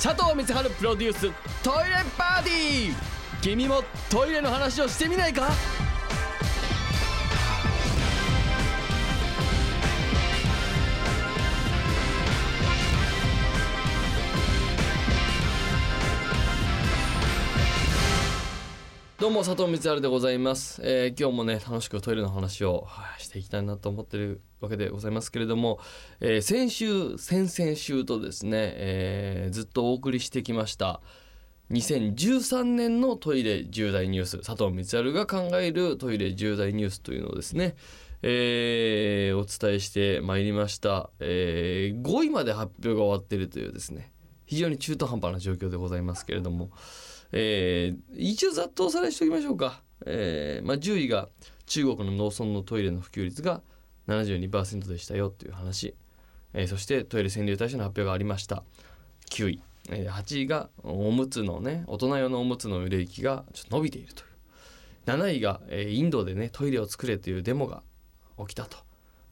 佐藤光晴プロデューストイレパーティー。君もトイレの話をしてみないか？どうも佐藤光晴でございます、えー今日もね楽しくトイレの話をしていきたいなと思ってるわけでございますけれども、えー先週先々週とですね、えーずっとお送りしてきました2013年のトイレ重大ニュース佐藤光晴が考えるトイレ重大ニュースというのをですね、えーお伝えしてまいりました、え5位まで発表が終わっているというですね非常に中途半端な状況でございますけれども、えー一応ざっとおさらいしておきましょうか、えーまあ、10位が中国の農村のトイレの普及率が72%でしたよという話、えーそしてトイレ占領対象の発表がありました。9位、えー8位がおむつのね大人用のおむつの売れ行きがちょっと伸びているという。7位が、えーインドでねトイレを作れというデモが起きたと、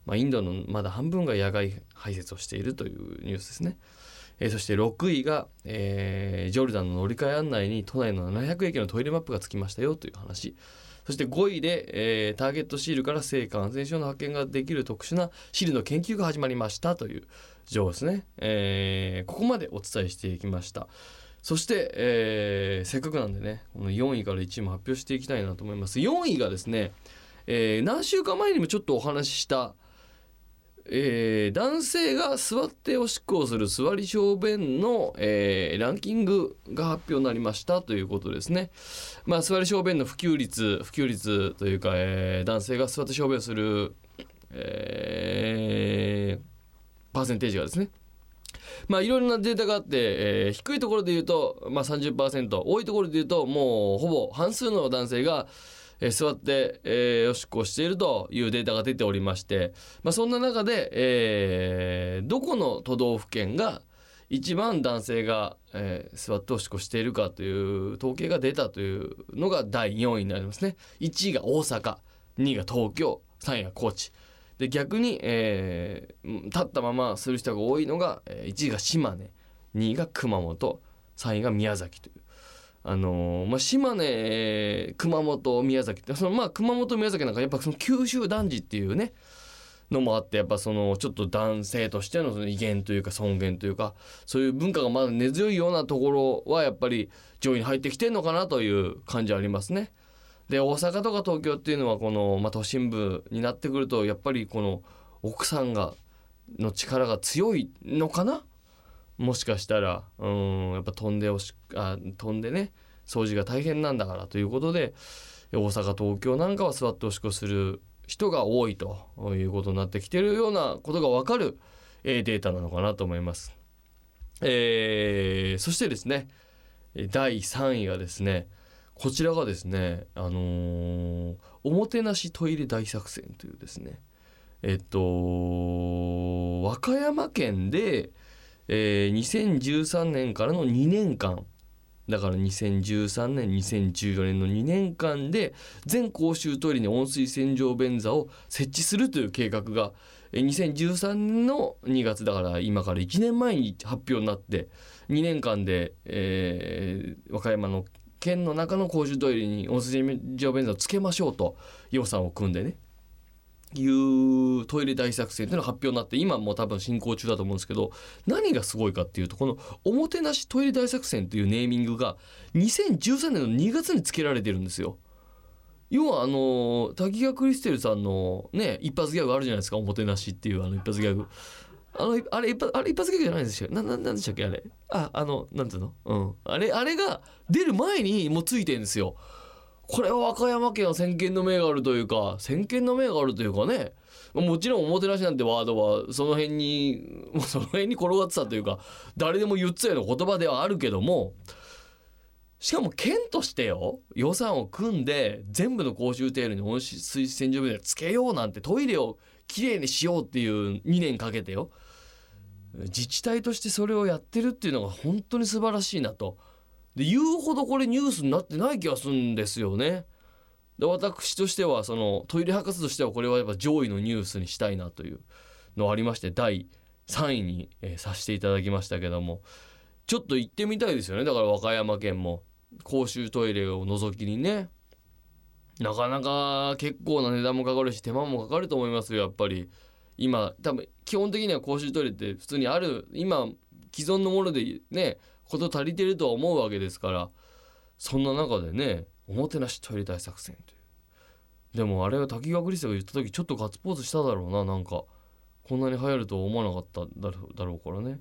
まあ、インドのまだ半分が野外排泄をしているというニュースですね。えーそして6位が、えージョルダンの乗り換え案内に都内の700駅のトイレマップがつきましたよという話。そして5位で、えーターゲットシールから性感染症の発見ができる特殊なシールの研究が始まりましたという情報ですね、えーここまでお伝えしていきました。そして、えーせっかくなんでねこの4位から1位も発表していきたいなと思います。4位がですね、えー何週間前にもちょっとお話ししたえー男性が座っておしっこをする座り小便の、えーランキングが発表になりましたということですね。まあ、座り小便の普及率普及率というか、えー男性が座って小便をする、えパーセンテージがですねまあいろいろなデータがあって、えー低いところで言うと、まあ、30%多いところで言うともうほぼ半数の男性が、えー座って、えーおしっこをしているというデータが出ておりまして、まあ、そんな中で、えーどこの都道府県が一番男性が、えー座っておしっこしているかという統計が出たというのが第4位になりますね。1位が大阪2位が東京3位が高知で逆に、えー立ったままする人が多いのが、1位が島根2位が熊本3位が宮崎という。あのまあ、島根熊本宮崎ってそのまあ熊本宮崎なんかやっぱその九州男児っていうねのもあってやっぱそのちょっと男性としてのその威厳というか尊厳というかそういう文化がまだ根強いようなところはやっぱり上位に入ってきてんのかなという感じはありますね。で大阪とか東京っていうのはこの、まあ、都心部になってくるとやっぱりこの奥さんがの力が強いのかなもしかしたらうんやっぱ飛んでおしあ飛んでね掃除が大変なんだからということで大阪東京なんかは座っておしっこする人が多いということになってきてるようなことが分かる、えーデータなのかなと思います。えーそしてですね第3位がですねこちらがですねあのーおもてなしトイレ大作戦というですねえっと和歌山県で、えー2013年からの2年間だから2013年2014年の2年間で全公衆トイレに温水洗浄便座を設置するという計画がえー2013年の2月だから今から1年前に発表になって2年間で、えー和歌山の県の中の公衆トイレに温水洗浄便座をつけましょうと予算を組んでね。いうトイレ大作戦というのが発表になって今も多分進行中だと思うんですけど何がすごいかっていうとこの「おもてなしトイレ大作戦」というネーミングが2013年の2月につけられてるんですよ。要はあの滝川クリステルさんのね一発ギャグあるじゃないですか「おもてなし」っていうあの一発ギャグ。あのあれ一発あれ一発ギャグじゃないんですよ。なんでしたっけあれ？ああのなんていうの？うんあれあれが出る前にもうついてるんですよ。これは和歌山県は先見の明があるというか先見の明があるというかねもちろんおもてなしなんてワードはその辺にもうその辺に転がってたというか誰でも言ってたような言葉ではあるけどもしかも県としてよ予算を組んで全部の公衆トイレに温水洗浄便座つけようなんてトイレをきれいにしようっていう2年かけてよ自治体としてそれをやってるっていうのが本当に素晴らしいなと。で言うほどこれニュースになってない気がするんですよね。で私としてはそのトイレ博士としてはこれはやっぱ上位のニュースにしたいなというのありまして第3位に、えーさせていただきましたけども。ちょっと行ってみたいですよね。だから和歌山県も。公衆トイレを除きにね。なかなか結構な値段もかかるし手間もかかると思いますよやっぱり。今多分基本的には公衆トイレって普通にある今既存のものでねこと足りてると思うわけですからそんな中でねおもてなしトイレ大作戦という。でもあれは滝川クリスが言った時ちょっとガッツポーズしただろうななんかこんなに流行るとは思わなかっただろうからね。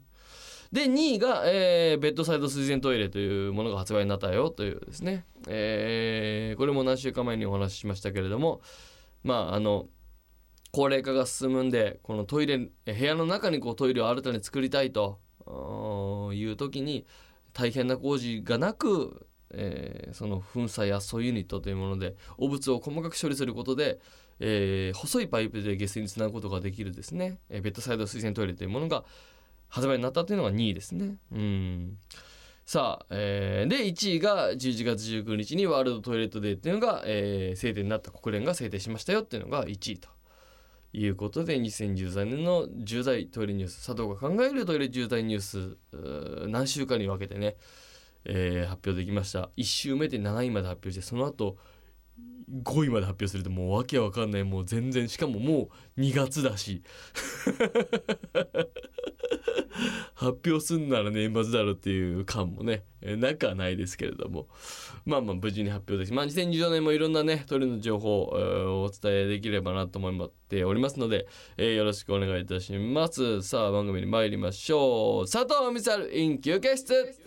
で2位が、えーベッドサイド水洗トイレというものが発売になったよというですね、えーこれも何週間前にお話ししましたけれどもまああの高齢化が進むんでこのトイレ部屋の中にこうトイレを新たに作りたいという時に大変な工事がなく、えーその粉砕圧縮ユニットというもので汚物を細かく処理することで、えー細いパイプで下水につなぐことができるですね、えーベッドサイド水洗トイレというものが発売になったというのが2位ですね。うん。さあ、えーで1位が11月19日にワールドトイレットデーっていうのが、えー制定になった国連が制定しましたよっていうのが1位と。いうことで2013年の重大トイレニュース佐藤が考えるトイレ重大ニュース何週間に分けてね、えー発表できました。1週目で7位まで発表してその後5位まで発表するともうわけわかんないもう全然しかももう2月だし。発表すんなら年末だろっていう感もねなくはないですけれども。まあまあ無事に発表ですまあ2014年もいろんなね鳥の情報をお伝えできればなと思っておりますので、えーよろしくお願いいたします。さあ番組に参りましょう。佐藤美沙 in 休憩室。